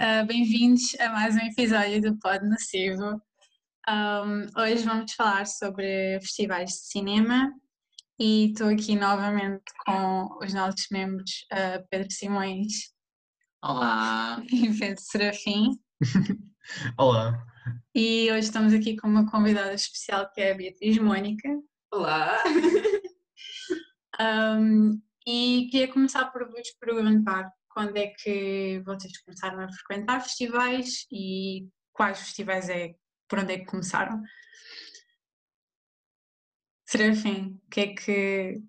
uh, bem-vindos a mais um episódio do Pod Nocivo. Um, hoje vamos falar sobre festivais de cinema e estou aqui novamente com os nossos membros uh, Pedro Simões. Olá! E Pedro Serafim. Olá! E hoje estamos aqui com uma convidada especial que é a Beatriz Mônica. Olá! um, e queria começar por vos perguntar quando é que vocês começaram a frequentar festivais e quais festivais é, por onde é que começaram? Serafim, que é que,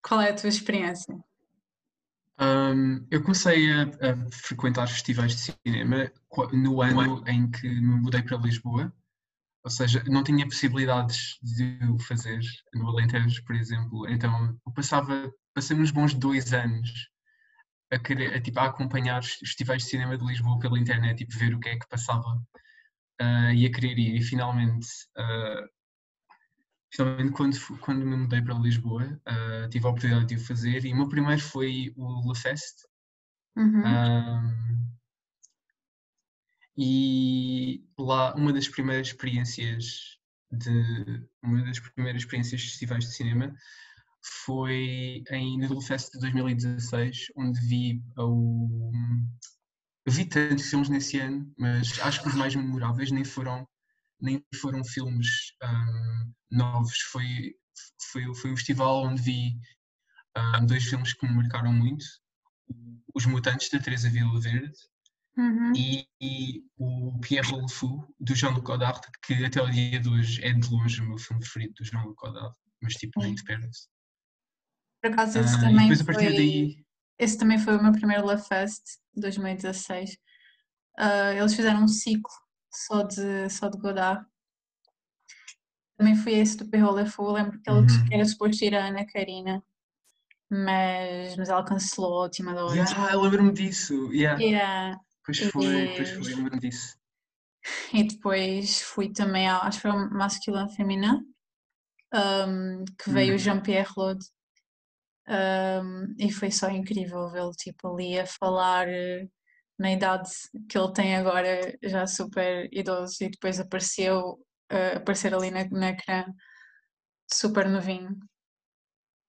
qual é a tua experiência? Um, eu comecei a, a, frequentar festivais de cinema no ano em que me mudei para Lisboa, ou seja, não tinha possibilidades de o fazer no Alentejo, por exemplo, então eu passava, passei uns bons dois anos a, querer, a, tipo, a acompanhar os festivais de cinema de Lisboa pela internet e tipo, ver o que é que passava uh, e a querer ir. E finalmente, uh, finalmente quando, quando me mudei para Lisboa, uh, tive a oportunidade de o fazer e o meu primeiro foi o La Fest. Uhum. Um, e lá uma das primeiras experiências de uma das primeiras experiências de festivais de cinema foi em Noodle Fest de 2016, onde vi o. vi tantos filmes nesse ano, mas acho que os mais memoráveis nem foram, nem foram filmes um, novos. Foi, foi, foi um festival onde vi um, dois filmes que me marcaram muito: Os Mutantes, da Teresa Vila Verde. Uhum. E, e, o Pierre Le Fou, do Jean-Luc Godard, que até o dia de hoje é de longe o meu filme preferido do Jean-Luc Godard, mas tipo, nem de perto. Por acaso esse ah, também foi... Daí... Esse também foi o meu primeiro Love Fest, 2016. Uh, eles fizeram um ciclo só de, só de Godard. Também foi esse do Perro Le Fou. Lembro que ele uhum. era suposto ir a Ana Karina, mas, mas ela cancelou a última da hora. Yeah, eu lembro-me disso. Yeah. Yeah. Pois foi, e... pois foi, lembro-me disso. E depois fui também, ao, acho que foi o Masculin Feminin, um, que veio o uhum. Jean-Pierre Lode um, e foi só incrível vê-lo tipo ali a falar eh, na idade que ele tem agora, já super idoso, e depois apareceu uh, aparecer ali na, na ecrã super novinho.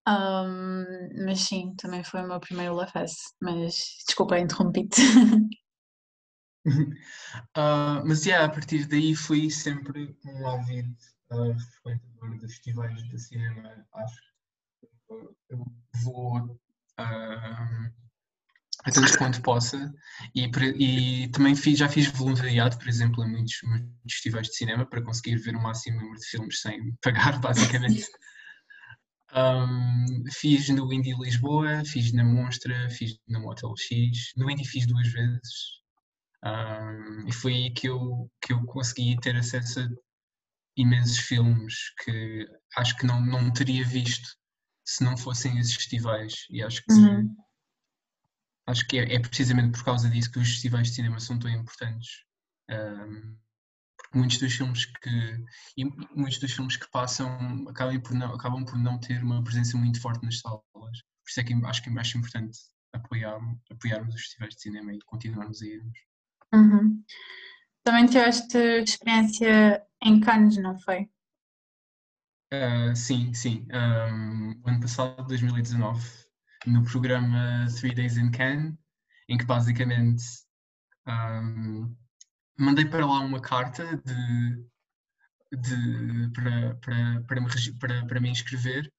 Um, mas sim, também foi o meu primeiro LaFest, mas desculpa, interrompi-te. uh, mas yeah, a partir daí fui sempre um ávido uh, frequentador de festivais de cinema, acho eu vou uh, a tanto quanto possa. E, e, também fiz, já fiz voluntariado, por exemplo, em muitos, muitos, festivais de cinema para conseguir ver o máximo número de filmes sem pagar, basicamente. um, fiz no Indie Lisboa, fiz na Monstra, fiz no Motel X, no Indie fiz duas vezes. Um, e foi aí que eu, que eu consegui ter acesso a imensos filmes que acho que não, não teria visto se não fossem esses festivais. E acho que, uhum. acho que é, é, precisamente por causa disso que os festivais de cinema são tão importantes. Um, porque muitos dos filmes que e muitos dos filmes que passam acabam por não, acabam por não ter uma presença muito forte nas salas. Por isso é que acho que é mais importante apoiar, apoiarmos os festivais de cinema e continuarmos a irmos. Uhum. Também tiveste experiência em Cannes, não foi? Uh, sim, sim. Um, ano passado, 2019, no programa Three Days in Cannes, em que basicamente um, mandei para lá uma carta de, de, para, para, para, me, para, para me inscrever,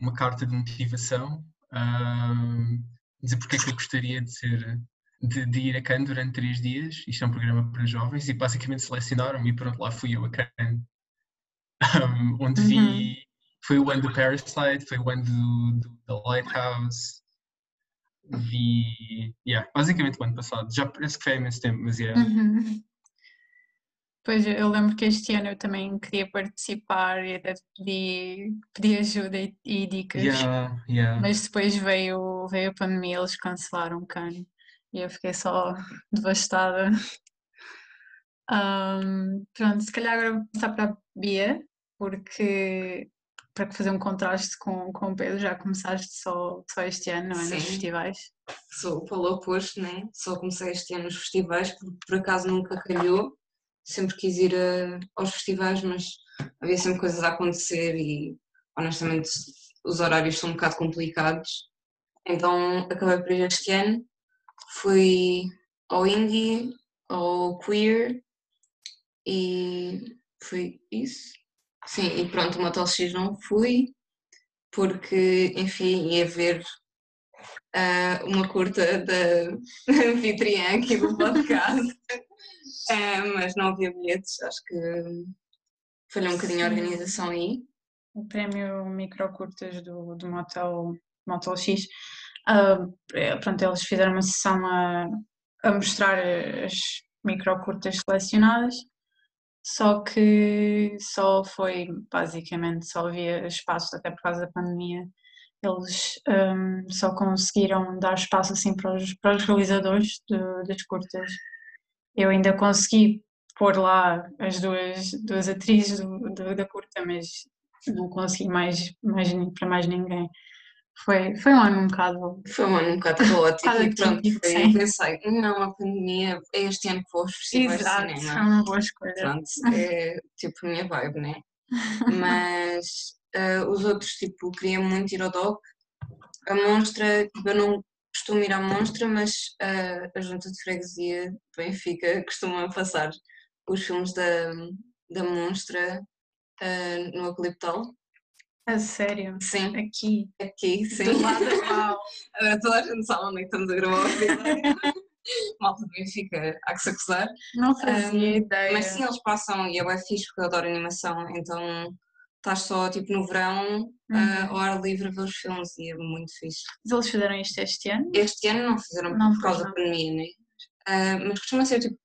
uma carta de motivação, um, dizer porque é que eu gostaria de ser de, de, ir a Cannes durante três dias, isto é um programa para jovens, e basicamente selecionaram-me e pronto, lá fui eu a Cannes um, onde vi. Uhum. Foi o ano do Parasite, foi o ano do, do, da Lighthouse. Vi. Yeah, basicamente o ano passado. Já parece que foi há imenso tempo, mas yeah. Uhum. Pois eu lembro que este ano eu também queria participar e até pedi, pedi ajuda e, e dicas. Yeah, yeah. Mas depois veio, veio a pandemia, eles cancelaram o cano e eu fiquei só devastada. Um, pronto, se calhar agora vou passar para a Bia, porque para fazer um contraste com, com o Pedro, já começaste só, só este ano, não é? Nos Sim. festivais. Sou o oposto, né? Só comecei este ano nos festivais, porque por acaso nunca calhou. Sempre quis ir a- aos festivais, mas havia sempre coisas a acontecer e honestamente os horários são um bocado complicados. Então acabei por ir este ano. Fui ao indie, ao queer e foi isso. Sim, e pronto, o Motel X não fui, porque enfim ia ver ah, uma curta da anfitriã aqui do podcast, Ah, mas não havia bilhetes, acho que falhou um bocadinho a organização aí. o prémio microcurtas do, do Motel, Motel X. É, pronto, eles fizeram uma sessão a, a mostrar as microcurtas selecionadas, só que só foi, basicamente, só havia espaço, até por causa da pandemia. Eles ahm, só conseguiram dar espaço assim para os, para os realizadores das curtas. Eu ainda consegui pôr lá as duas, duas atrizes do- do- da curta, mas não consegui mais, mais para mais ninguém. Foi, foi um ano um bocado. Foi um ano um bocado caótico e pronto, foi, sim. pensei, não, a pandemia é este ano que vou aos festivais Exato, de foi cinema. uma boa escolha. Pronto, é tipo a minha vibe, né? Mas ah, os outros, tipo, queria muito ir ao DOC. A Monstra, tipo, eu não costumo ir à Monstra, mas ah, a Junta de Freguesia de Benfica costuma passar os filmes da, da Monstra ah, no Eucaliptal. A sério, Sim, aqui, aqui, sim. do lado uau. Agora toda a gente sabe onde é que estamos a gravar o episódio. Malta de Benfica, há que se acusar. Não fazia Um, ideia. Mas sim, eles passam e é bem fixe porque eu adoro animação, então estás só tipo no verão ah, Uhum. ao ar livre a ver os filmes e é muito fixe. Mas eles fizeram isto este ano? Este ano não fizeram Não, por causa pois da pandemia, né? Ah, mas costuma ser tipo,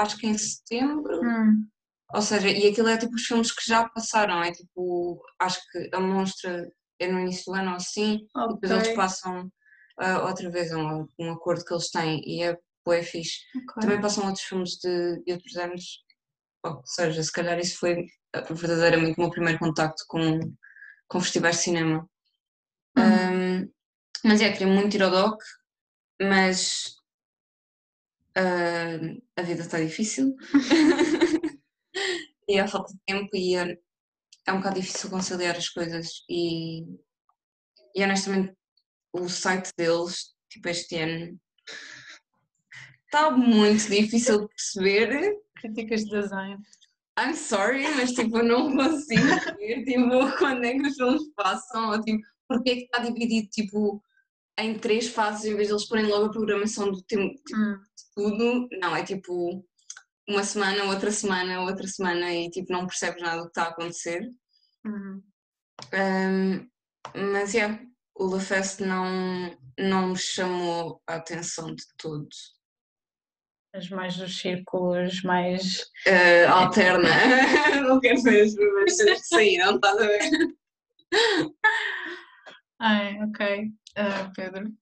acho que em setembro, Hum, ou seja, e aquilo é tipo os filmes que já passaram, é tipo, acho que a Monstra é no início do ano ou assim, e depois eles passam ah, outra vez um, um acordo que eles têm e é bué fixe. ok. Também passam outros filmes de, de outros anos. Ou seja, se calhar isso foi uh, verdadeiramente o meu primeiro contacto com, com festivais de cinema. Uhum. Um, mas é, queria muito ir ao DOC, mas uh, a vida está difícil. e há falta de tempo e é, é um bocado difícil conciliar as coisas. E, e honestamente, o site deles, tipo este ano, está muito difícil de perceber. Críticas de design. I'm sorry, mas tipo, eu não consigo ver tipo, quando é que os filmes passam, ou tipo, porque é que está dividido tipo, em três fases em vez de eles porem logo a programação do tempo tipo, Hum, de tudo. Não, é tipo uma semana, outra semana, outra semana e tipo não percebes nada do que está a acontecer. uhum. Um, mas é, o La Fest não, não me chamou a atenção de todo. Mas mais dos círculos, mais. Uh, alterna, não quero ver as primeiras cenas que saíram, estás a ver? Ai, ok. Ah, Pedro.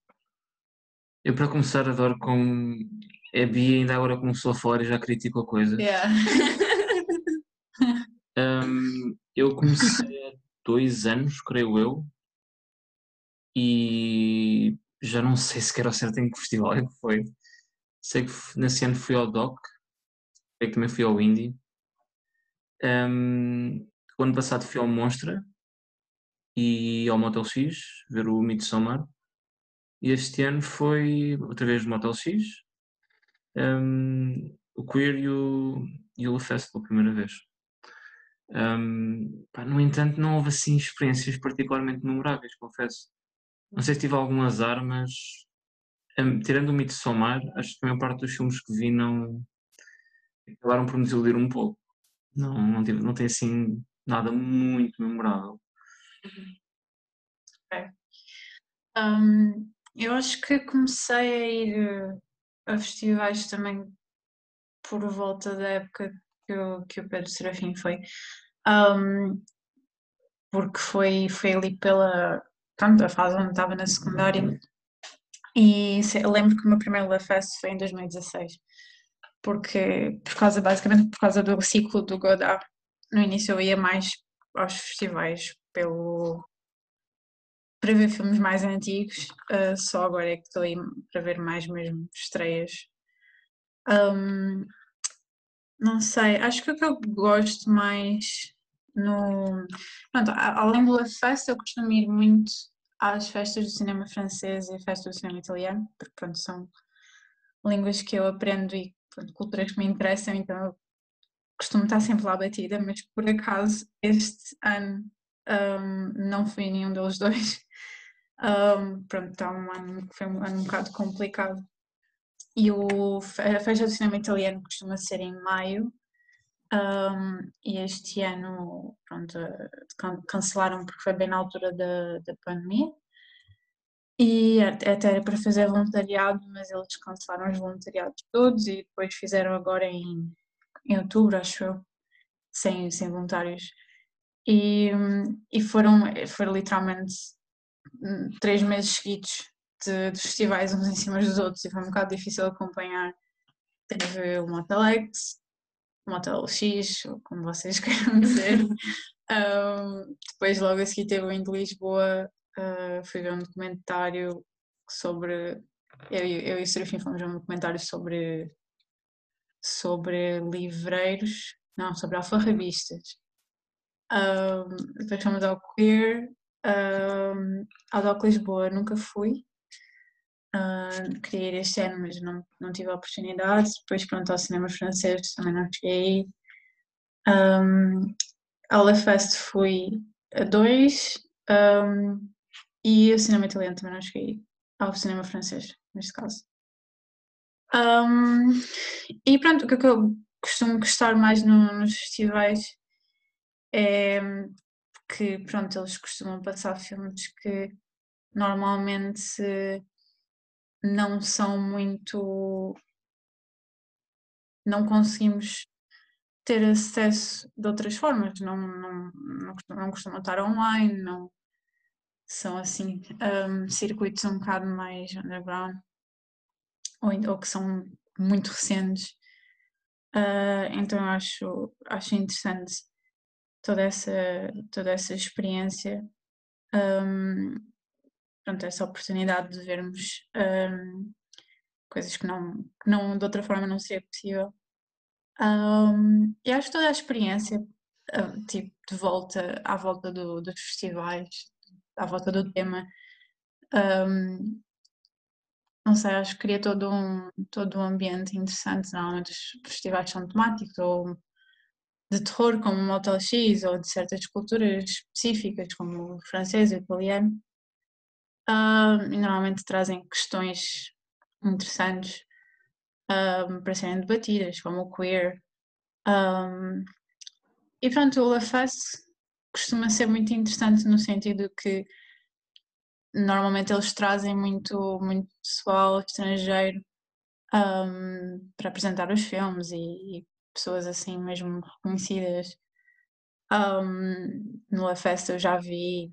Eu, para começar, adoro como a Bia ainda agora começou a falar e já criticou coisas. Yeah. Um, eu comecei há dois anos, creio eu, e já não sei sequer ao certo em que festival é que foi. Sei que nesse ano fui ao DOC, sei que também fui ao Indie. Um, o ano passado fui ao Monstra e ao Motel X, ver o Midsommar. E este ano foi outra vez o Motel X, um, o Queer e o, e o Fest pela primeira vez. Um, pá, no entanto, não houve assim experiências particularmente memoráveis, confesso. Não sei se tive algum azar, mas um, tirando o Midsommar, acho que a maior parte dos filmes que vi não acabaram por me desiludir um pouco. Não, não, tive, não tem assim nada muito memorável. Um, eu acho que comecei a ir a festivais também por volta da época que o, que o Pedro Serafim foi. Um, porque foi, foi ali pela pronto, a fase onde estava na secundária. E eu lembro que o meu primeiro La Fest foi em 2016. Porque, por causa, basicamente por causa do ciclo do Godard. No início eu ia mais aos festivais pelo para ver filmes mais antigos, uh, só agora é que estou aí para ver mais mesmo estreias. Um, não sei, acho que o que eu gosto mais no. Pronto, além do La Festa, eu costumo ir muito às festas do cinema francês e à festa do cinema italiano, porque pronto, são línguas que eu aprendo e pronto, culturas que me interessam, então eu costumo estar sempre lá batida, mas por acaso este ano um, não fui nenhum deles dois. Um, pronto, está um ano, foi um ano um bocado complicado. E o, a festa do cinema italiano costuma ser em maio, um, e este ano pronto, cancelaram porque foi bem na altura da, da pandemia. E até era para fazer voluntariado, mas eles cancelaram os voluntariados todos e depois fizeram agora em, em outubro, acho eu, sem, sem voluntários. E, e foram, foram literalmente hum, três meses seguidos de, de, festivais uns em cima dos outros e foi um bocado difícil acompanhar. Teve o Motel X, o Motel X, ou como vocês queiram dizer. um, depois, logo a seguir, teve o de Lisboa. Uh, fui ver um documentário sobre. Eu, eu e o Serafim fomos ver um documentário sobre, sobre livreiros, não, sobre alfarrabistas. Um, depois fomos ao Queer, um, ao Doc Lisboa nunca fui. Uh, queria ir este ano, mas não, não tive a oportunidade. Depois, pronto, ao cinema francês também não cheguei Um, ao La Fest fui a dois um, e o cinema italiano também não cheguei ao cinema francês, neste caso. Um, e pronto, o que, é que eu costumo gostar mais no, nos festivais é que, pronto, eles costumam passar filmes que normalmente não são muito. não conseguimos ter acesso de outras formas, não, não, não, costumam estar online, não são assim um, circuitos um bocado mais underground ou, ou que são muito recentes. Uh, então acho, acho interessante toda essa, toda essa experiência, um, pronto, essa oportunidade de vermos um, coisas que não, que não, de outra forma não seria possível. Um, e acho que toda a experiência, uh, tipo, de volta, à volta do, dos festivais, à volta do tema, um, não sei, acho que cria todo um, todo um ambiente interessante. Normalmente os festivais são temáticos ou de terror como o Motel X ou de certas culturas específicas como o francês e o italiano. Uh, e normalmente trazem questões interessantes para serem debatidas como o queer. Um, e pronto, o LaFace costuma ser muito interessante no sentido que normalmente eles trazem muito, muito pessoal estrangeiro um, para apresentar os filmes e, e pessoas assim mesmo reconhecidas. Um, no La Festa eu já vi,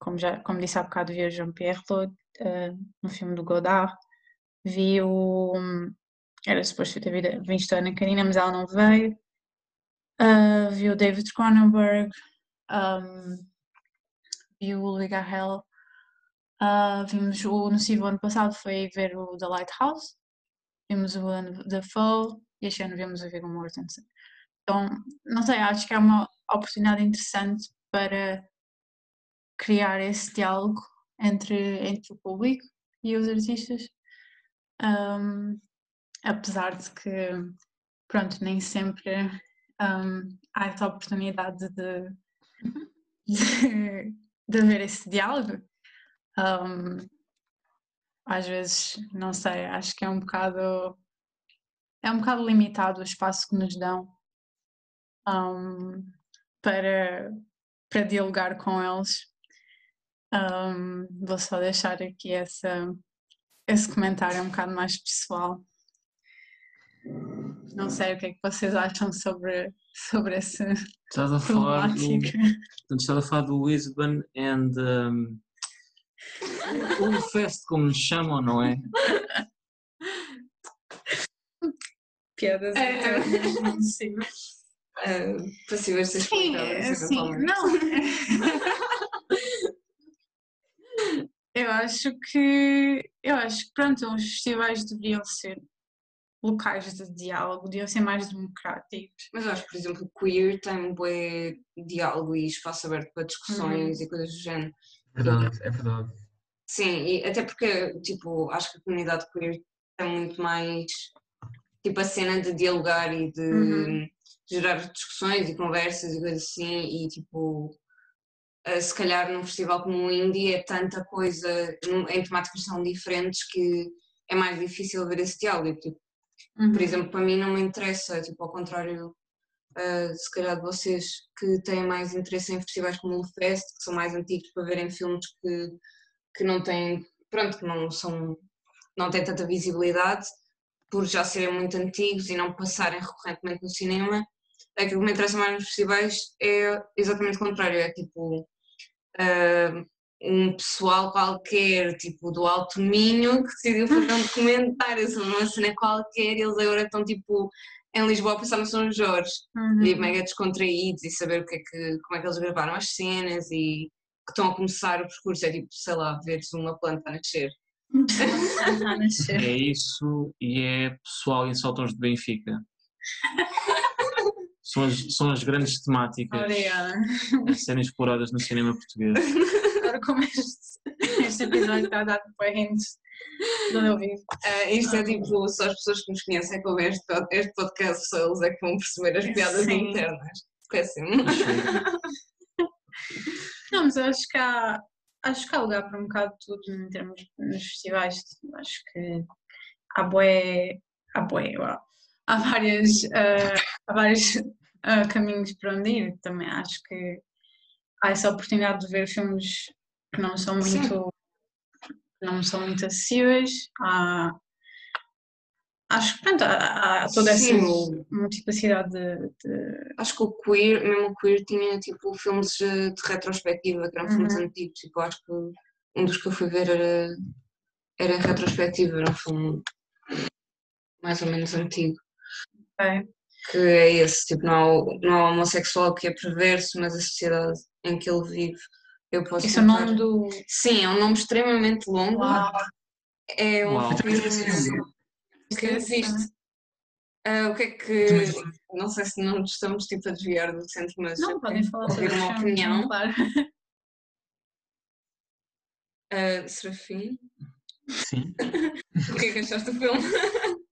como, já, como disse há bocado, vi o Jean-Pierre Claude uh, no filme do Godard. Vi o. Era suposto ter visto a Ana Karina, mas ela não veio. Uh, vi o David Cronenberg. Um, vi o Louis Garrel. Uh, vimos o Nocivo ano passado, foi ver o The Lighthouse. Vimos o The Fall e este ano vemos a Viggo Mortensen. Então, não sei, acho que é uma oportunidade interessante para criar esse diálogo entre, entre o público e os artistas, um, apesar de que, pronto, nem sempre um, há essa oportunidade de, de, de haver esse diálogo. Um, às vezes, não sei, acho que é um bocado é um bocado limitado o espaço que nos dão um, para, para dialogar com eles. Um, vou só deixar aqui essa, esse comentário um bocado mais pessoal. Não sei o que é que vocês acham sobre, sobre esse estás a falar do, estás a falar do Lisbon and um, o Fest, como lhe chamam, não é? piadas é, internas, sim. Uh, passíveis de ser Sim, sim, não. Eu acho que eu acho que pronto, os festivais deveriam ser locais de diálogo, deviam ser mais democráticos. Mas eu acho que, por exemplo, queer tem um bom diálogo e espaço aberto para discussões e coisas do género. Verdade, é verdade. Sim, e até porque, tipo, acho que a comunidade queer tem muito mais, tipo, a cena de dialogar e de Uhum. gerar discussões e conversas e coisas assim, e tipo, eh, se calhar num festival como o Indie é tanta coisa, em temáticas tão diferentes que é mais difícil ver esse diálogo, tipo, Uhum. por exemplo, para mim não me interessa, tipo, ao contrário, uh, se calhar de vocês que têm mais interesse em festivais como o Fest, que são mais antigos para verem filmes que, que não têm, pronto, que não são, não têm tanta visibilidade, por já serem muito antigos e não passarem recorrentemente no cinema, aquilo que me interessa mais nos festivais é exatamente o contrário, é tipo uh, um pessoal qualquer, tipo do Alto Minho, que decidiu fazer um documentário sobre uma cena qualquer e eles agora estão tipo em Lisboa a pensar no São Jorge Uhum. e mega descontraídos e saber o que é que, como é que eles gravaram as cenas e que estão a começar o percurso, é tipo, sei lá, veres uma planta a nascer. É isso e é pessoal em sótãos de Benfica. São as, são as grandes temáticas Obrigada. a serem exploradas no cinema português. Agora como este, este episódio está a dar para de onde eu vivo. Ah, isto é tipo, só as pessoas que nos conhecem que ouvem este, este podcast, só eles é que vão perceber as piadas Sim. internas. Péssimo. Não, mas eu acho que há, acho que há lugar para um bocado de tudo em termos nos festivais. Acho que há bué, há uau. há várias, ah, há vários ah, caminhos para onde ir. Também acho que há essa oportunidade de ver filmes que não são Sim. muito, que não são muito acessíveis. Há, acho que pronto, há, há toda essa Sim, o- multiplicidade de, de- Acho que o queer, mesmo o queer, tinha tipo filmes de retrospectiva, que eram filmes Uhum. antigos. Tipo, acho que um dos que eu fui ver era, era em retrospectiva, era um filme mais ou menos antigo. é, Que é esse, tipo, não há, o- não há homossexual que é perverso, mas a sociedade em que ele vive. Eu posso Esse é o nome do. Sim, é um nome extremamente longo. Uau, É um Uau. filme. Que viste. Ah, o que é que. Não sei se não estamos tipo, a desviar do centro, mas. Não, podem falar sobre uma opinião. claro. Ah, Serafim, Sim. o que é que achaste do filme?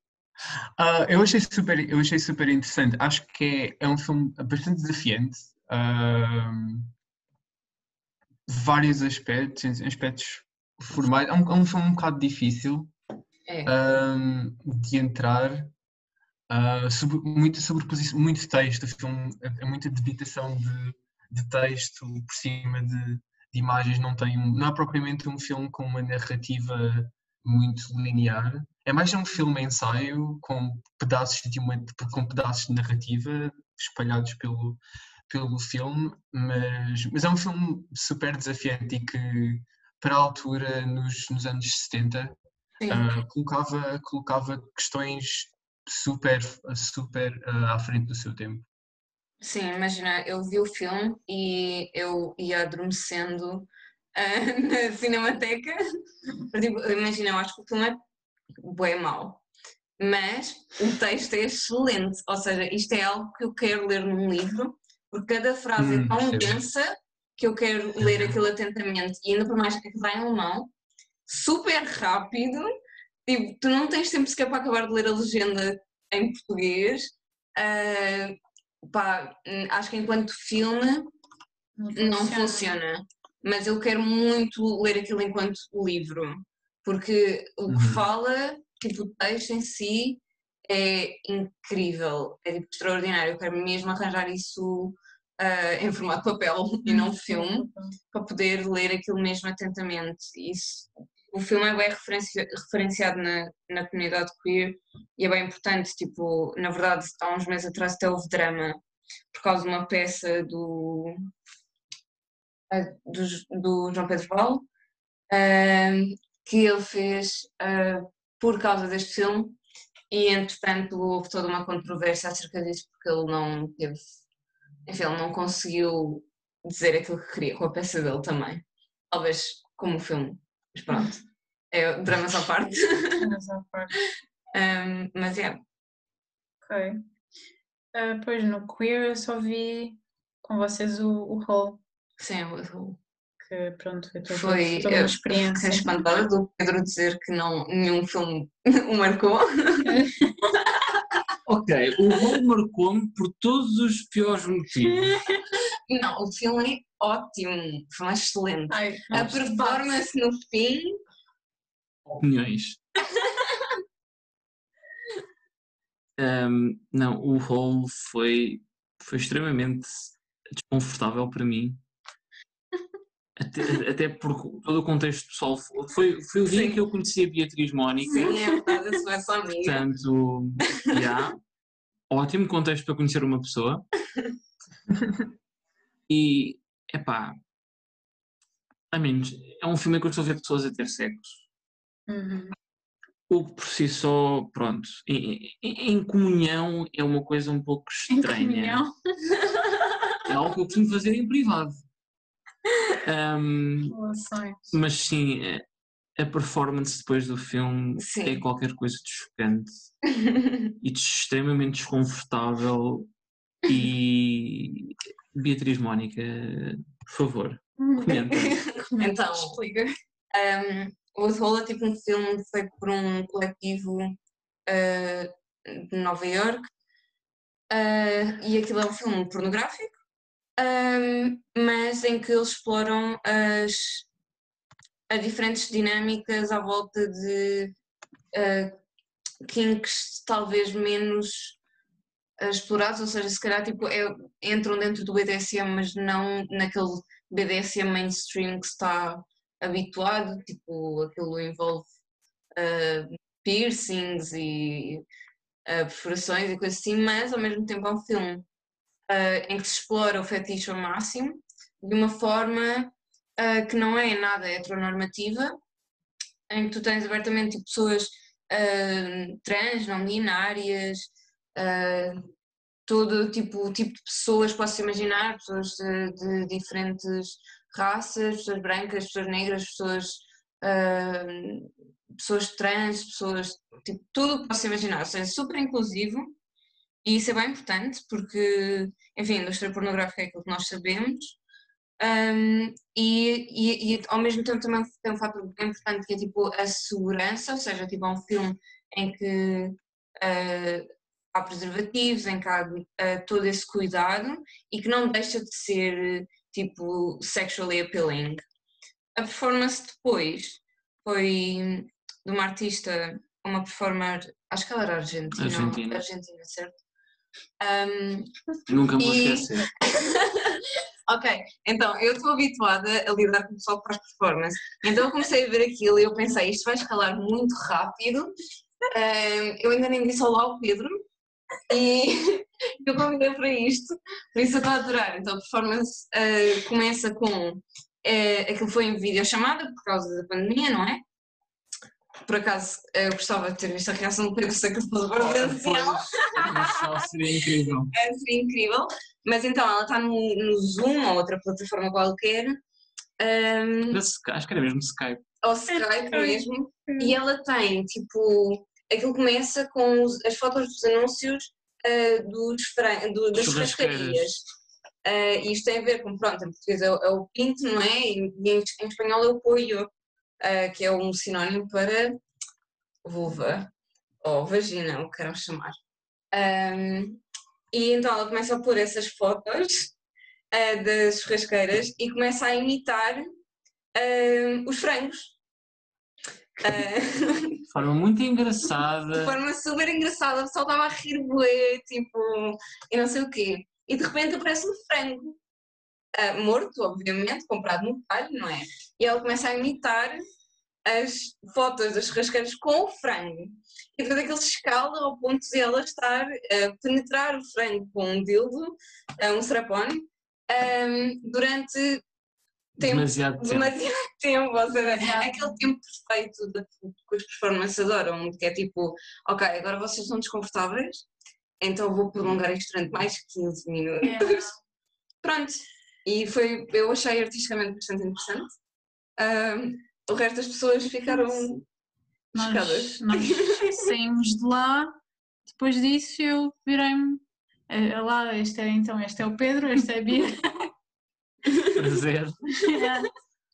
Ah, eu, achei super, eu achei super interessante. Acho que é, é um filme bastante desafiante. ahm, vários aspectos, aspectos formais. É um, é um filme um bocado difícil É. ahm, de entrar. ah, sobre, muita sobreposição, muito texto. É, é muita debitação de, de texto por cima de, de imagens. Não, tem, um- não é propriamente um filme com uma narrativa muito linear. É mais um filme ensaio com pedaços de uma, com pedaços de narrativa espalhados pelo, pelo filme, mas, mas é um filme super desafiante e que para a altura, nos, nos anos 70, Ah, colocava, colocava questões super, super ah, à frente do seu tempo. Sim, imagina, eu vi o filme e eu ia adormecendo ah, na cinemateca. Tipo, imagina, eu acho que o filme é bem mau, mas o texto é excelente. Ou seja, isto é algo que eu quero ler num livro, porque cada frase é Hum, tão percebo. densa que eu quero ler aquilo atentamente. E ainda por mais que vai em alemão, super rápido. Tipo, tu não tens tempo sequer para acabar de ler a legenda em português. Ah, pá, acho que enquanto filme não funciona. Mas eu quero muito ler aquilo enquanto livro, porque o que Uhum. fala, tipo, o texto em si é incrível, é tipo, extraordinário. Eu quero mesmo arranjar isso ah, em formato de papel e não filme, para poder ler aquilo mesmo atentamente. Isso, o filme é bem referenci- referenciado na, na comunidade queer e é bem importante. Tipo, na verdade, há uns meses atrás até houve drama por causa de uma peça do, ah, do, do João Pedro Val ahm, que ele fez ah, por causa deste filme e entretanto houve toda uma controvérsia acerca disso porque ele não teve, enfim, ele não conseguiu dizer aquilo que queria com a peça dele também, talvez como o filme Mas pronto, é dramas à parte. Mas à parte. Um, mas é, Ok. Ah, pois no Queer eu só vi com vocês o, o Hall, sim, o- que pronto, foi toda, foi toda uma experiência. espantada do Pedro dizer que não, nenhum filme o marcou. Ok, o rol marcou-me por todos os piores motivos. Não, o filme é ótimo, o filme é excelente. Ai, A performance no fim, Opiniões. Ahm, não, o rol foi, foi extremamente desconfortável para mim. Até, até porque todo o contexto pessoal foi, foi o dia em Sim. que eu conheci a Beatriz Mónica. sim, é verdade, a sua é só amiga. Portanto, já, ótimo contexto para conhecer uma pessoa. E, epá, a menos, é um filme em que eu estou a ver pessoas a ter sexo. Uhum. O que por si só, pronto, em, em- em comunhão é uma coisa um pouco Em estranha. comunhão. É algo que eu costumo fazer em privado. Relações. mas sim, a- a performance depois do filme Sim. é qualquer coisa de chocante e de extremamente desconfortável. E Beatriz Mónica, por favor, comenta. Então, Explica. Um, o Soul é tipo um filme feito por um coletivo uh, de Nova York uh, e aquilo é um filme pornográfico, um, mas em que eles exploram as, as diferentes dinâmicas à volta de uh, kinks talvez menos uh, explorados, ou seja, se calhar tipo, é- entram dentro do BDSM, mas não naquele BDSM mainstream que está habituado, tipo, aquilo envolve ah, piercings e ah, perfurações e coisas assim, mas ao mesmo tempo é um filme ah, em que se explora o fetiche ao máximo, de uma forma ah, que não é nada heteronormativa, em que tu tens abertamente tipo, pessoas ah, trans, não binárias, todo tipo, tipo de pessoas que posso imaginar, pessoas de, de diferentes raças, pessoas brancas, pessoas negras, pessoas, ah, pessoas trans, pessoas, tipo, tudo o que posso imaginar, ou seja, super inclusivo e isso é bem importante porque, enfim, a indústria pornográfica é aquilo que nós sabemos um, e, e, e ao mesmo tempo também tem um fator bem importante que é tipo a segurança, ou seja, tipo, é um filme em que ah, há preservativos, em que há ah, todo esse cuidado e que não deixa de ser tipo sexually appealing. A performance depois foi de uma artista, uma performer, acho que ela era argentina, Argentina. argentina certo? Um, Nunca me vou E- esquecer. Ok, então eu estou habituada a lidar com o pessoal que faz performance. Então eu comecei a ver aquilo e eu pensei, isto vai escalar muito rápido. Ahm, eu ainda nem disse olá ao Pedro e eu convidei para isto, por isso eu estou a adorar. Então a performance ah, começa com. Uh, aquilo foi em videochamada por causa da pandemia, não é? Por acaso eu gostava de ter visto a reação do Pedro. Mas só seria incrível. É, seria incrível. Mas então ela está no, no Zoom ou outra plataforma qualquer, Na Sky- Acho que era mesmo Skype. ou Skype mesmo, e ela tem tipo. Aquilo começa com os- as fotos dos anúncios ah, dos fran- do- das churrascarias. E isto tem a ver com, pronto, em português é, o- é o pinto, não é? E, e em, em espanhol é o pollo, ah, que é um sinónimo para vulva ou vagina, o que queiram chamar. Ahm, e então ela começa a pôr essas fotos ah, das churrasqueiras e começa a imitar ahm, os frangos. Ah, De forma muito de engraçada. forma super engraçada, o pessoal estava a rir bué, tipo, e não sei o quê. E de repente aparece um frango, morto, obviamente, comprado no talho, não é? E ela começa a imitar as fotos das churrasqueiras com o frango. E depois aquilo se escala ao ponto de ela estar a penetrar o frango com um dildo, ah, um strapone, ahm, durante tempo Demasiado tempo. demasiado tempo, ou seja, Demasiado. aquele tempo perfeito de, que os performances adoram, que é tipo, ok, agora vocês estão desconfortáveis, então vou prolongar isto durante mais 15 minutos. Yeah. Pronto, e foi, eu achei artisticamente bastante interessante. Ahm, o resto das pessoas ficaram chocadas. Nós, nós saímos de lá, depois disso eu virei-me. eh, Lá, este é então, este é o Pedro, este é a Bia. Prazer.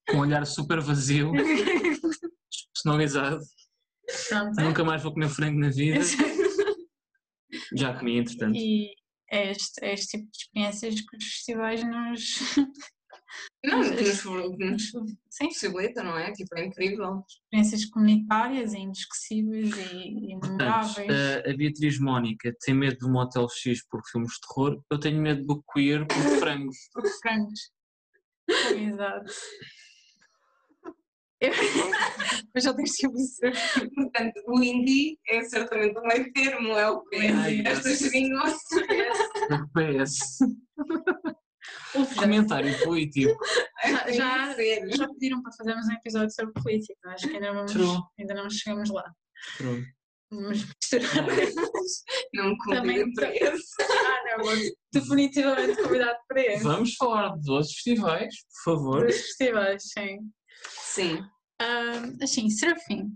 Com um olhar super vazio, personalizado. Pronto, é. Nunca mais vou comer frango na vida. Já comi, entretanto. E é este, é este tipo de experiências que os festivais nos. Não, que nos, que nos nos- Sim, possibilita, não é? Tipo, é incrível. experiências comunitárias e inesquecíveis e, e Portanto, memoráveis. a, Beatriz Mónica tem medo do Motel X por filmes de terror, eu tenho medo do queer por frangos. frangos. Exato. Eu, eu já tenho tipo ser. Portanto, o indie é certamente um meio termo, é o que Ai, estas yes. gringos. PS. Comentário político. Já- já- Sério. Já pediram para fazermos um episódio sobre política, acho que ainda não, vamos, ainda não chegamos lá. True. Vamos misturar. Não me convidem para esse. ah, não, vou definitivamente convidado para esse. Vamos falar de outros festivais, por favor. Dos festivais, sim. Sim. Ah, assim, Serafim,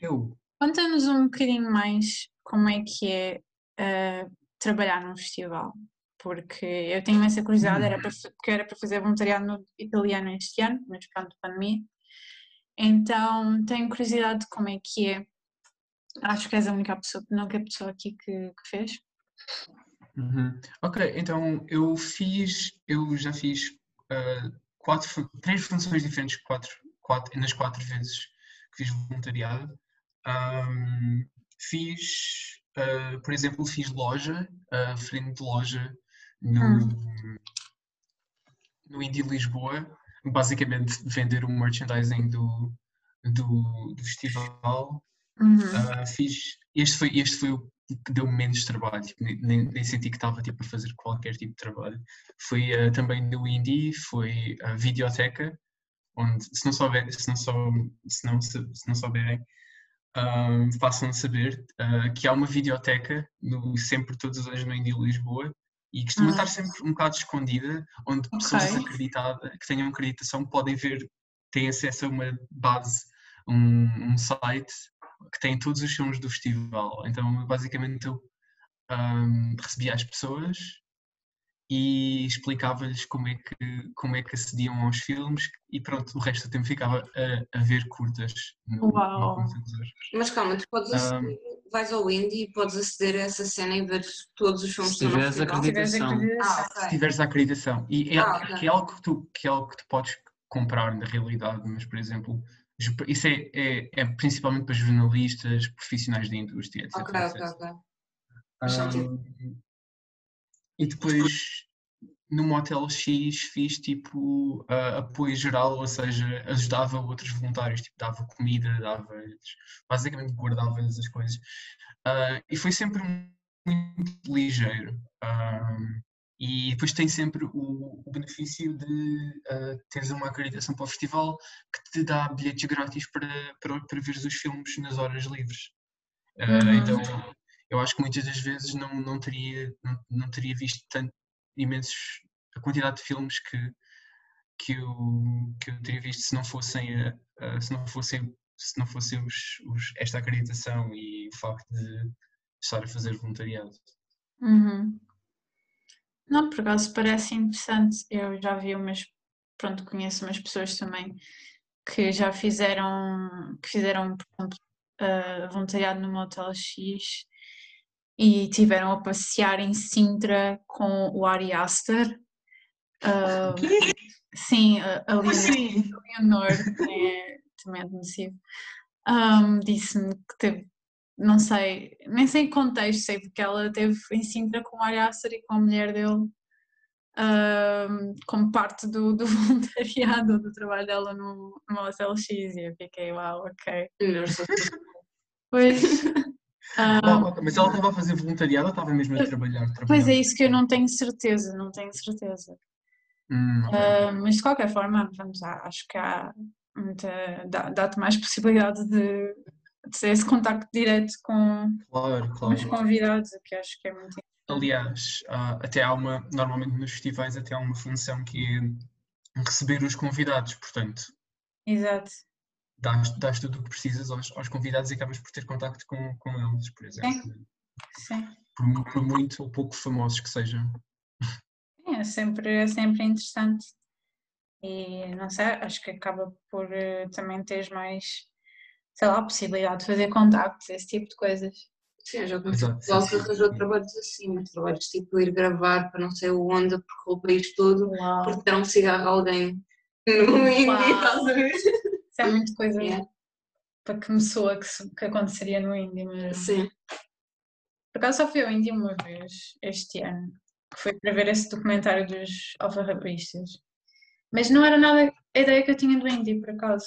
Eu. conta-nos um bocadinho mais como é que é ah, trabalhar num festival. Porque eu tenho essa curiosidade, era para, fa- que era para fazer voluntariado no italiano este ano, mas pronto, pandemia. Então tenho curiosidade de como é que é. Acho que és a única pessoa, não única pessoa aqui que, que fez. Uhum. Ok, então eu fiz, eu já fiz ah, quatro, três funções diferentes quatro, quatro, nas quatro vezes que fiz voluntariado. Ahm, fiz, ah, por exemplo, fiz loja, ah, frente de loja no, no Indie Lisboa, basicamente vender o merchandising do, do, do festival. Uhum. Ah, fiz, este foi, este foi o que deu menos trabalho, tipo, nem, nem- senti que estava tipo, a fazer qualquer tipo de trabalho. Foi ah, também no Indie, foi a Videoteca, onde, se não, souber, se não, sou, se não, se, não souberem, ah, façam saber ah, que há uma videoteca no, sempre todos os anos no Indie Lisboa e costuma Ah. estar sempre um bocado escondida, onde pessoas acreditadas, que tenham acreditação podem ver, têm acesso a uma base, um, um site que tem todos os filmes do festival. Então, basicamente, eu ahm, recebia as pessoas e explicava-lhes como é que como é que acediam aos filmes e pronto, o resto do tempo ficava a, a ver curtas no, no Uau. computador. Mas calma, tu podes aceder, vais ao indie e podes aceder a essa cena e ver todos os filmes Se que estão no tiveres festival. Se tiveres acreditação. Ah, Se tiveres a acreditação. E é, Ah, ok. que é algo que tu, que é algo que tu podes comprar na realidade, mas por exemplo, isso é, é, é principalmente para jornalistas, profissionais da indústria, etc. Ok, etc. ok, ok. Ahm, e depois no Motel X fiz tipo ah, apoio geral, ou seja, ajudava outros voluntários, tipo dava comida, dava-lhes, basicamente guardava-lhes as coisas. Ah, e foi sempre muito ligeiro. Ahm, e depois tem sempre o, o benefício de ah, teres uma acreditação para o festival que te dá bilhetes grátis para, para, para veres os filmes nas horas livres. Ah, Uhum. Então eu acho que muitas das vezes não, não, teria, não, não teria visto tanto imensos a quantidade de filmes que, que, eu, que eu teria visto se não fossem a- a- se não fossem se não fossem os, os- esta acreditação e o facto de estar a fazer voluntariado. Uhum. Não, por acaso parece interessante. Eu já vi umas, pronto, conheço umas pessoas também que já fizeram, que fizeram, ah, voluntariado no Motel X e tiveram a passear em Sintra com o Ari Aster. Ah, sim, a, a Leonor, a Leonor, que é também admissível, ahm, disse-me que teve, não sei, nem sei em contexto, sei porque ela esteve em Sintra com o Ari Aster e com a mulher dele ahm, como parte do, do voluntariado do trabalho dela no, no Hotel X e eu fiquei, uau, ok. Melhor só- Pois, ah, Ah, mas ela estava a fazer voluntariado ou estava mesmo a trabalhar? pois é isso que eu não tenho certeza, não tenho certeza. Hum. Ah, mas de qualquer forma, vamos, há- acho que há muita, dá- dá-te mais possibilidade de, de ter esse contacto direto com, Claro, com os claro. convidados, o que acho que é muito Aliás, há- até há uma, normalmente nos festivais até há uma função que é receber os convidados, portanto, Exato. Dás, dás tudo o que precisas aos, aos convidados e acabas por ter contacto com, com eles, por exemplo. Sim. Por, mu- por muito ou pouco famosos que sejam. É sempre, é sempre interessante. E não sei, acho que acaba por eh, também teres mais, sei lá, a possibilidade de fazer contactos, esse tipo de coisas. Sim, já sim, que sim, arranjou sim. trabalhos assim, mas trabalhos tipo ir gravar para não sei onde, percorrer o país todo, Uau. porque deram um cigarro a alguém no Uau. estás a ver? Isso é muito coisa Yeah. para que me soa que, que aconteceria no Indie mesmo. Sim. Por acaso só fui ao Indie uma vez este ano, que foi para ver esse documentário dos alfarrabistas. Mas não era nada a ideia que eu tinha do Indie, por acaso.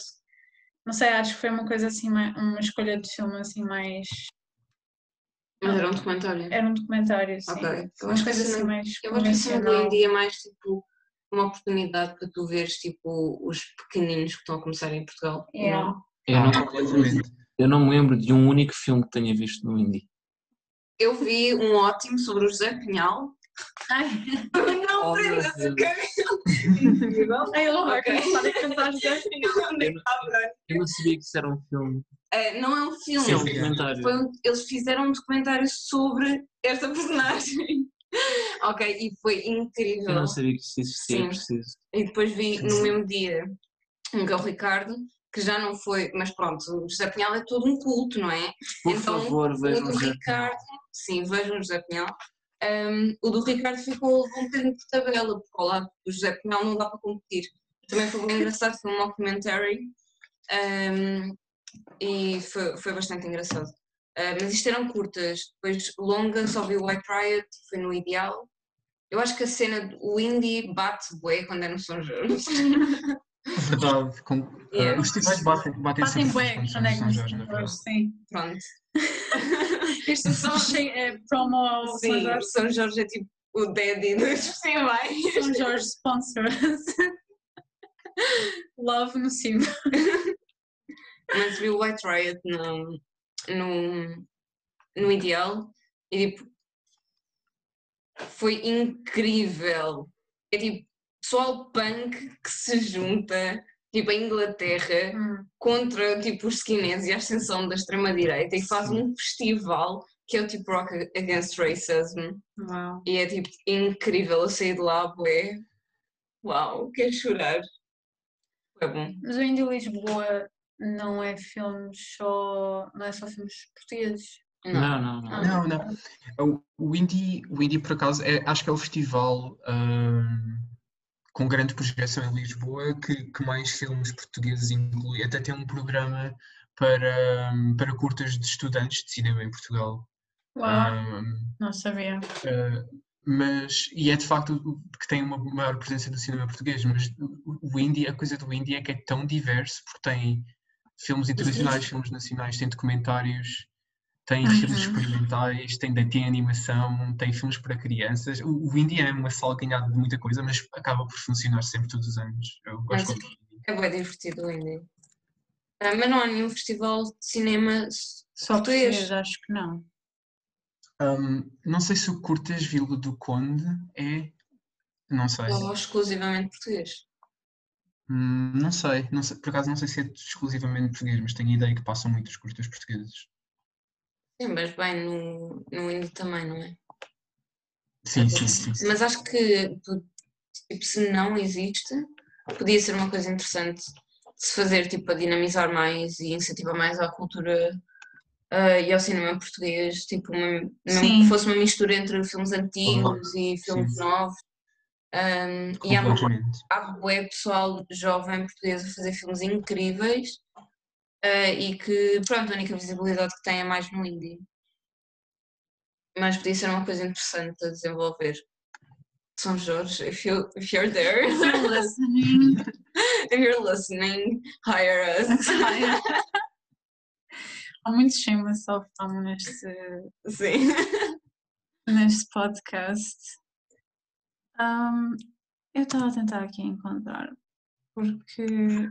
Não sei, acho que foi uma coisa assim, uma escolha de filme assim mais. Mas era um documentário. Era um documentário, sim. Ok. Eu acho que assim mais Eu acho que a cena do convencional. indie é mais tipo uma oportunidade para tu veres tipo os pequeninos que estão a começar em Portugal. Yeah. não? Eu não, completamente. eu não me lembro de um único filme que tenha visto no Indie. Eu vi um ótimo sobre o José Pinhal. Ai, Não Oh, prendas o cabelo! É? Eu não sabia que isso era um filme. Eh, Não é um filme. Sim, é um documentário. Foi um- eles fizeram um documentário sobre esta personagem. Ok, e foi Eu incrível. não sabia que isso existia, Sim. preciso. E depois vi no mesmo dia um que é o Ricardo, que já não foi, mas pronto, o José Pinhal é todo um culto, não é? Por Então, favor, O vejam do José Ricardo, sim, vejam o José Pinhal. Um, o do Ricardo ficou um bocadinho por tabela, porque ao lado do José Pinhal não dá para competir. Também foi bem engraçado, foi um documentary um, e foi, foi bastante engraçado. Uh, mas isto eram curtas, depois longas, só vi o White Riot, foi no Ideal. Eu acho que a cena, do- indie bate bué quando é no São Jorge. Verdade. Com, Yeah. uh, os festivais batem, batem, Batem sempre bué quando é de São Jorge, hoje, sim. Pronto. Isto só cheio, é promo ao São Sim, Jorge. São Jorge é tipo o daddy dos festivais. São Jorge sponsor. Love no cimo. mas vi o White Riot no, no, no Ideal e tipo foi incrível. É tipo pessoal punk que se junta tipo a Inglaterra Hum, contra tipo os skinheads e a ascensão da extrema-direita e faz um festival que é o tipo Rock Against Racism Uau. e é tipo incrível. Eu saí de lá, bué. Uau, quero chorar. Foi bom. Mas o Indie Lisboa não é filmes só. não é só filmes portugueses. Não. Não, não, não. Não, não. O- O Indie, o Indie por acaso, é- acho que é o festival ahm, com grande projeção em Lisboa que, que mais filmes portugueses inclui. Até tem um programa para, para curtas de estudantes de cinema em Portugal. Uau, Ahm, não sabia. Uh, mas, e é de facto que tem uma maior presença do cinema português, mas o, o indie, a coisa do indie é que é tão diverso, porque tem filmes internacionais, filmes nacionais, tem documentários, tem filmes Uhum. experimentais, tem, tem animação, tem filmes para crianças. O, o indie é uma salganhada de muita coisa, mas acaba por funcionar sempre todos os anos. Eu gosto Mas- muito do indie. É bem divertido o indie. Ah, mas não há nenhum festival de cinema Só português. português, acho que não. Um, não sei se o Cortes Vila do Conde é. Não sei. Ou exclusivamente português. Hum, não sei, não sei, por acaso não sei se é exclusivamente português, mas tenho a ideia que passam muitos curtas portugueses. Sim, mas bem, no, no indie também, não é? Sim, sim, sim. Mas acho que tipo, se não existe, podia ser uma coisa interessante de se fazer tipo, a dinamizar mais e incentivar mais à cultura ah, e ao cinema português, tipo, uma, Sim. que fosse uma mistura entre filmes antigos e filmes Sim. novos. Ah, e há, há bué pessoal jovem português a fazer filmes incríveis ah, e que, pronto, a única visibilidade que tem é mais no indie. Mas podia ser uma coisa interessante a desenvolver. São Jorge, if, you, if you're there, You're listening. if you're listening, hire us. Há muitos shameless self-harm neste, Sim. neste podcast. Ahm, eu estava a tentar aqui encontrar, porque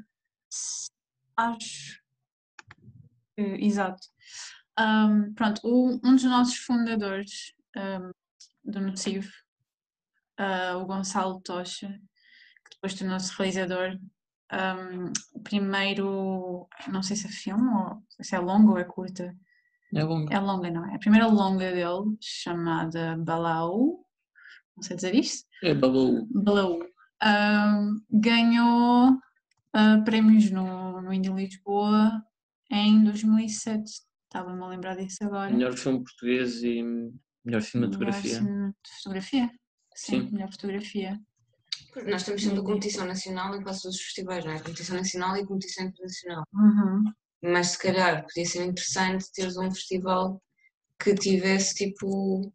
acho que, exato. Ahm, pronto, o- um dos nossos fundadores ahm, do Nocivo, ah, o Gonçalo Tocha, que depois tornou-se realizador, um, o primeiro, não sei se é filme ou se é longa ou é curta. É longo. É longa, não é? A primeira longa dele, chamada Balau, não sei dizer isto, É Babaú. Balau, um, ganhou uh, prémios no, no Indie Lisboa em 2007. Estava-me a lembrar disso agora. Melhor filme português e melhor cinematografia. Melhor fotografia? Sim, Sim. melhor fotografia. Nós temos sempre a competição nacional em quase todos os festivais, não é? Competição nacional e competição internacional. Uhum. Mas se calhar podia ser interessante teres um festival que tivesse tipo.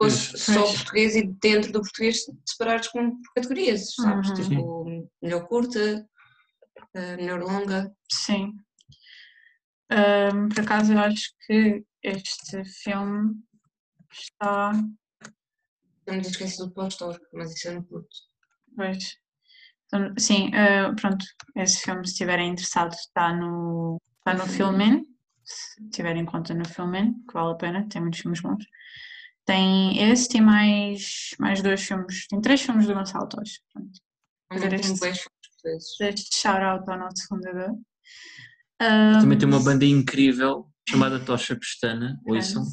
Fosse Pois. só português e dentro do português separados com categorias, sabes? Uhum. Tipo, melhor curta, eh, melhor longa. Sim. Ahm, por acaso eu acho que este filme está. Temos esquecido do pós-tor, mas isso é no curto. Pois. Então, Sim, ah, pronto, esse filme, se estiverem interessados, está no, está no Filmin, se tiverem conta no Filmin, que vale a pena, tem muitos filmes bons. Tem esse, tem mais, mais dois filmes, tem três filmes do Gonçalo Tosh. Fazer tem este-. Este shout-out ao nosso fundador. Também tem uma banda incrível chamada Tocha Pestana. Ouçam.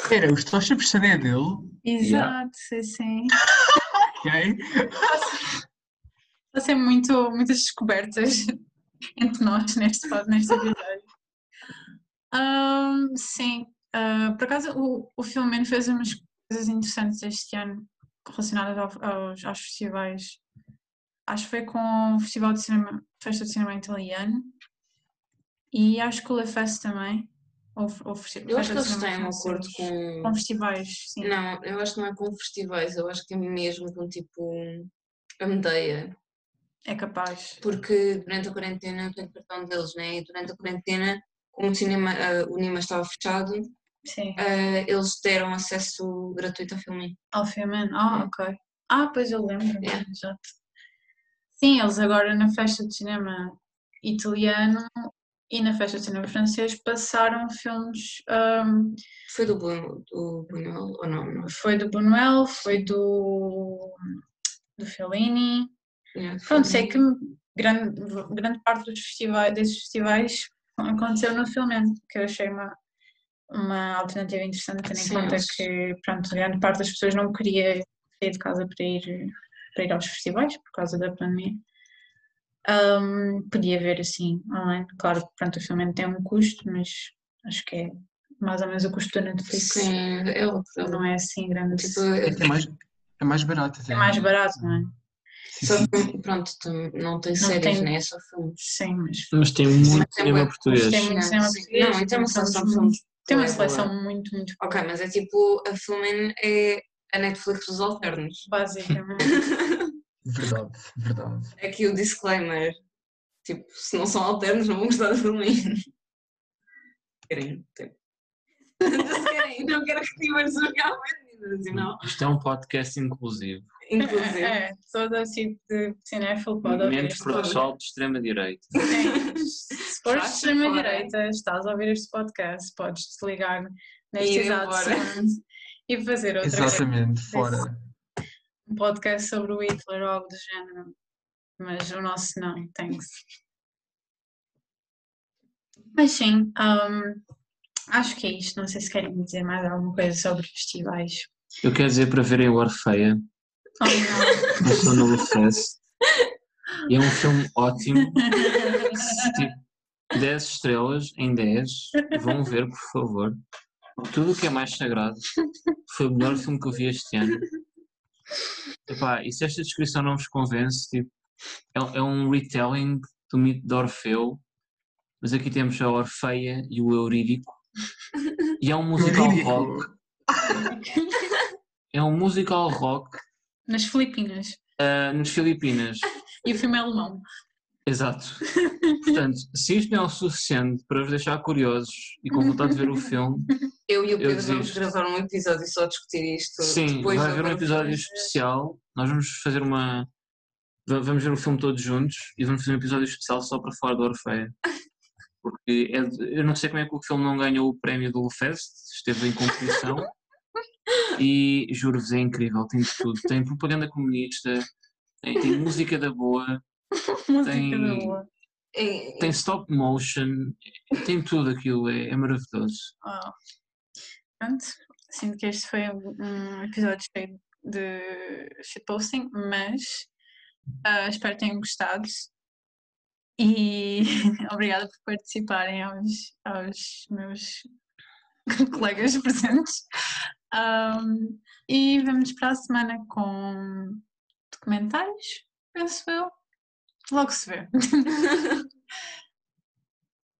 Espera, os Tocha Pestana é dele, Exato, sim, sim. ok? A ser muito, muitas descobertas entre nós neste, neste episódio. Ahm, sim, ah, por acaso o, o Filomeno fez umas coisas interessantes este ano relacionadas ao- aos, aos festivais. Acho que foi com o Festival de Cinema, Festa de Cinema Italiano e acho que o Le Fest também. Ou, ou Eu acho que eles têm um acordo com. Com festivais, sim. Não, eu acho que não é com festivais, eu acho que é mesmo com tipo a Medeia. É capaz. Porque durante a quarentena eu tenho cartão deles, né? E durante a quarentena, como o, cinema, ah, o Nima estava fechado, Sim. ah, eles deram acesso gratuito ao filme. Ao Filmin. Ah, ok. Ah, pois eu lembro. É. Exato. Sim, eles agora na festa de cinema italiano e na festa de cinema francês passaram filmes. ahm, Foi do, Bu- do Buñuel ou não? não. foi do Buñuel, foi do, do Fellini. É, Pronto, sei que grande, grande parte dos festivais, desses festivais aconteceu no Filmin, que eu achei uma, uma alternativa interessante, tendo em Sim, conta eles- que pronto, grande parte das pessoas não queria sair de casa para ir, para ir aos festivais por causa da pandemia. Ahm, podia ver assim online. Claro que pronto, o Filmin tem um custo, mas acho que é mais ou menos o custo da Netflix. Sim, é outro. Não é assim grande. Tipo, É é mais, é mais barato até. é mais barato, não é? Sim, só que, pronto, não tem séries, tem- né? É só filmes. Sim, mas Mas tem muito Mas é cinema português. tem muito cinema português, Não, e tem seleção de filmes filmes. Tem uma seleção boa. muito, muito Ok, mas é tipo, a Filmin é a Netflix dos alternos. basicamente. Verdade, verdade. Aqui o disclaimer. Tipo, se não são alternos, não vão gostar do Filmin. Querem, tipo. Querem, não quero que tivemos os não. Isto é um podcast inclusivo. Inclusive. É, é, todo tipo de cinéfilo pode ouvir Menos o podcast. pessoal de extrema-direita. Se fores de extrema-direita, estás a ouvir este podcast, podes desligar neste exato segundo e fazer outra coisa. Exatamente, fora. Um podcast sobre o Hitler ou algo do género. Mas o nosso não, thanks. Mas sim, hum, acho que é isto. Não sei se querem dizer mais alguma coisa sobre festivais. Eu quero dizer para verem o Orfeia, Oh, no Fest. E é um filme ótimo. Tipo, 10 estrelas em 10. Vão ver, por favor. Tudo o que é mais sagrado. Foi o melhor filme que eu vi este ano. Epá, e se esta descrição não vos convence, tipo, é, é um retelling do mito de Orfeu, mas aqui temos a Orfeia e o Eurídico. E é um musical rock. É um musical rock Nas Filipinas. ah, nas Filipinas. E o filme é alemão. Exato. Portanto, se isto não é o suficiente para vos deixar curiosos e com vontade de ver o filme, Eu e o Pedro vamos gravar um episódio só a discutir isto. sim, depois vai haver um episódio filme. especial. Nós vamos fazer uma. va- Vamos ver o filme todos juntos e vamos fazer um episódio especial só para falar do Orfeia. Porque é de- eu não sei como é que o filme não ganhou o prémio do Fest, esteve em competição. E juro-vos, é incrível, tem de tudo. Tem propaganda comunista, Tem, tem música da boa, Música tem- da boa. É- tem stop motion, tem tudo aquilo, é, é maravilhoso. Oh. Pronto, sinto que este foi um, episódio cheio de shitposting, mas ah, espero que tenham gostado e obrigada por participarem aos, aos meus colegas presentes. Ahm, e vemos para a semana com documentários, penso eu. Logo se vê.